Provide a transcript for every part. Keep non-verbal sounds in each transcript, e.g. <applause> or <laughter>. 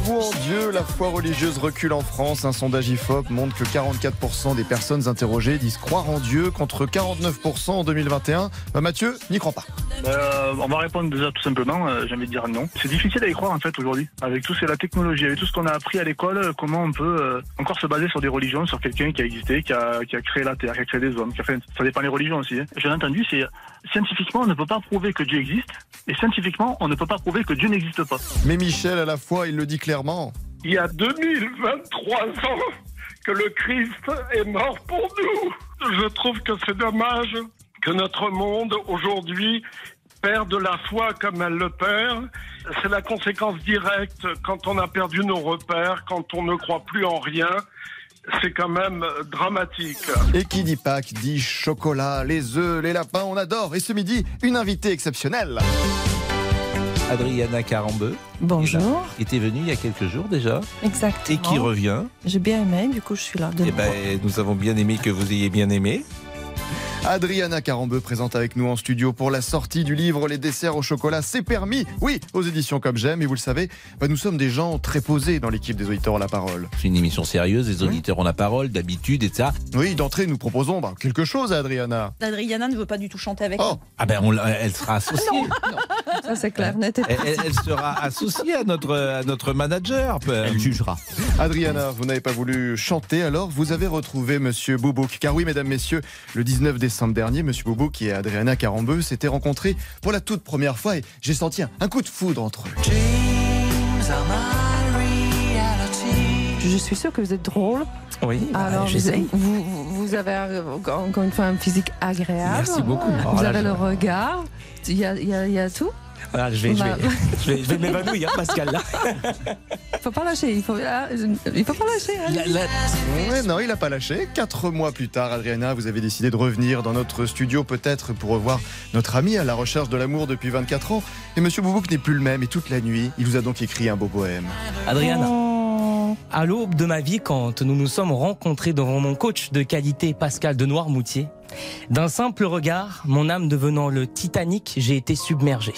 Croyez-vous en Dieu La foi religieuse recule en France. Un sondage IFOP montre que 44% des personnes interrogées disent croire en Dieu contre 49% en 2021. Bah, Mathieu n'y croit pas. Euh, on va répondre déjà tout simplement, euh, j'ai envie de dire non. C'est difficile à y croire en fait aujourd'hui. Avec tout c'est la technologie, avec tout ce qu'on a appris à l'école, euh, comment on peut euh, encore se baser sur des religions, sur quelqu'un qui a existé, qui a, qui a créé la Terre, qui a créé des hommes, qui a fait... ça dépend des religions aussi. Hein. J'ai entendu, c'est scientifiquement on ne peut pas prouver que Dieu existe, et scientifiquement on ne peut pas prouver que Dieu n'existe pas. Mais Michel, à la fois, il le dit clairement. Il y a 2023 ans que le Christ est mort pour nous. Je trouve que c'est dommage que notre monde aujourd'hui perde la foi comme elle le perd. C'est la conséquence directe quand on a perdu nos repères, quand on ne croit plus en rien. C'est quand même dramatique. Et qui dit Pâques dit chocolat, les œufs, les lapins, on adore. Et ce midi, une invitée exceptionnelle. Adriana Carambeu. Bonjour. Qui était venue il y a quelques jours déjà Exactement. et qui revient. J'ai bien aimé, du coup je suis là. De Eh nouveau. ben, nous avons bien aimé que vous ayez bien aimé. Adriana Carambeu présente avec nous en studio pour la sortie du livre Les desserts au chocolat, c'est permis. Oui, aux éditions Comme J'aime. Et vous le savez, bah, nous sommes des gens très posés dans l'équipe des auditeurs à la parole. C'est une émission sérieuse, les auditeurs ont la parole d'habitude et de ça. Oui, d'entrée, nous proposons bah, quelque chose à Adriana. Adriana ne veut pas du tout chanter avec Oh, Ah ben, on elle sera <laughs> associée. Ça c'est clair, net et Elle, elle- elle sera associée à notre, à notre manager. Elle jugera. Adriana, vous n'avez pas voulu chanter, alors vous avez retrouvé Monsieur Boubouk. Car oui, mesdames, messieurs, le 19 décembre dernier, Monsieur Boubouk et Adriana Carambeu s'étaient rencontrés pour la toute première fois et j'ai senti un, un coup de foudre entre eux. Je suis sûre que vous êtes drôle. Oui, Alors vous, j'essaye. vous, vous- vous avez encore une fois un physique agréable. Merci beaucoup. Vous Oh là, avez je- le regard. Il y a, il y a- il y a tout. Voilà, je vais, je vais, Bah, je vais, je vais m'évanouir, hein, Pascal. Là. <laughs> faut pas lâcher. Il faut, ah, je- il faut pas lâcher. hein. La- la- Ouais, non, il n'a pas lâché. Quatre mois plus tard, Adriana, vous avez décidé de revenir dans notre studio, peut-être pour revoir notre ami à la recherche de l'amour depuis 24 ans. Et Monsieur Boubouk n'est plus le même. Et toute la nuit, il vous a donc écrit un beau poème. Adriana, Oh. à l'aube de ma vie, quand nous nous sommes rencontrés devant mon coach de qualité Pascal de Noirmoutier, d'un simple regard, mon âme devenant le Titanic, j'ai été submergé.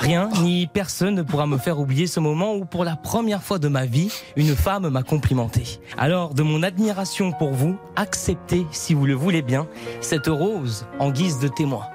Rien ni personne ne pourra me faire oublier ce moment où, pour la première fois de ma vie, une femme m'a complimenté. Alors, de mon admiration pour vous, acceptez, si vous le voulez bien, cette rose en guise de témoin.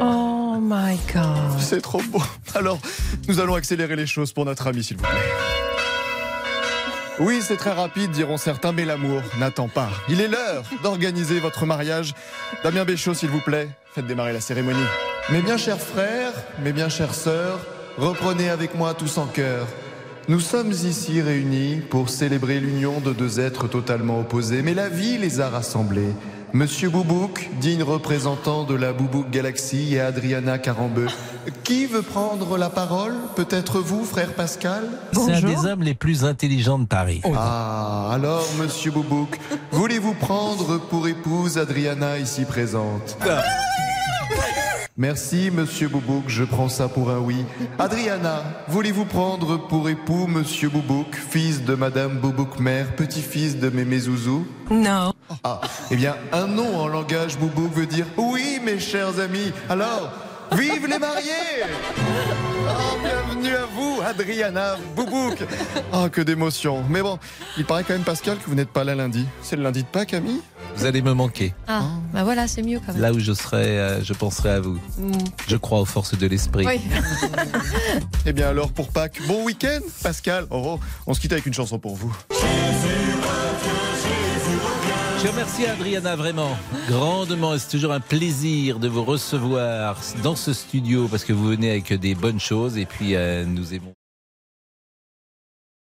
Oh my God. C'est trop beau. Alors, nous allons accélérer les choses pour notre ami, s'il vous plaît. Oui, c'est très rapide, diront certains, mais l'amour n'attend pas. Il est l'heure d'organiser votre mariage. Damien Béchaud, s'il vous plaît, faites démarrer la cérémonie. Mes bien chers frères, mes bien chères sœurs, reprenez avec moi tous en cœur. Nous sommes ici réunis pour célébrer l'union de deux êtres totalement opposés, mais la vie les a rassemblés. Monsieur Boubouk, digne représentant de la Boubouk Galaxie, et Adriana Carambeu. Qui veut prendre la parole? Peut-être vous, frère Pascal? C'est un des hommes les plus intelligents de Paris. Ah, alors, monsieur Boubouk, voulez-vous prendre pour épouse Adriana ici présente? Merci, monsieur Boubouk, je prends ça pour un oui. Adriana, voulez-vous prendre pour époux monsieur Boubouk, fils de madame Boubouk mère, petit-fils de mémé Zouzou? Non. Ah, eh bien, un nom en langage Boubouk veut dire oui, mes chers amis. Alors, vive les mariés Oh, bienvenue à vous, Adriana Boubouk. Oh, que d'émotion. Mais bon, il paraît quand même, Pascal, que vous n'êtes pas là lundi. C'est le lundi de Pâques, ami? Vous allez me manquer. Ah, bah voilà, c'est mieux quand même. Là où je serai, euh, je penserai à vous. Mm. Je crois aux forces de l'esprit. Oui. <laughs> Eh bien, alors, pour Pâques, bon week-end, Pascal. Oh, oh, on se quitte avec une chanson pour vous. Je remercie Adriana vraiment grandement. C'est toujours un plaisir de vous recevoir dans ce studio parce que vous venez avec des bonnes choses et puis euh, nous aimons.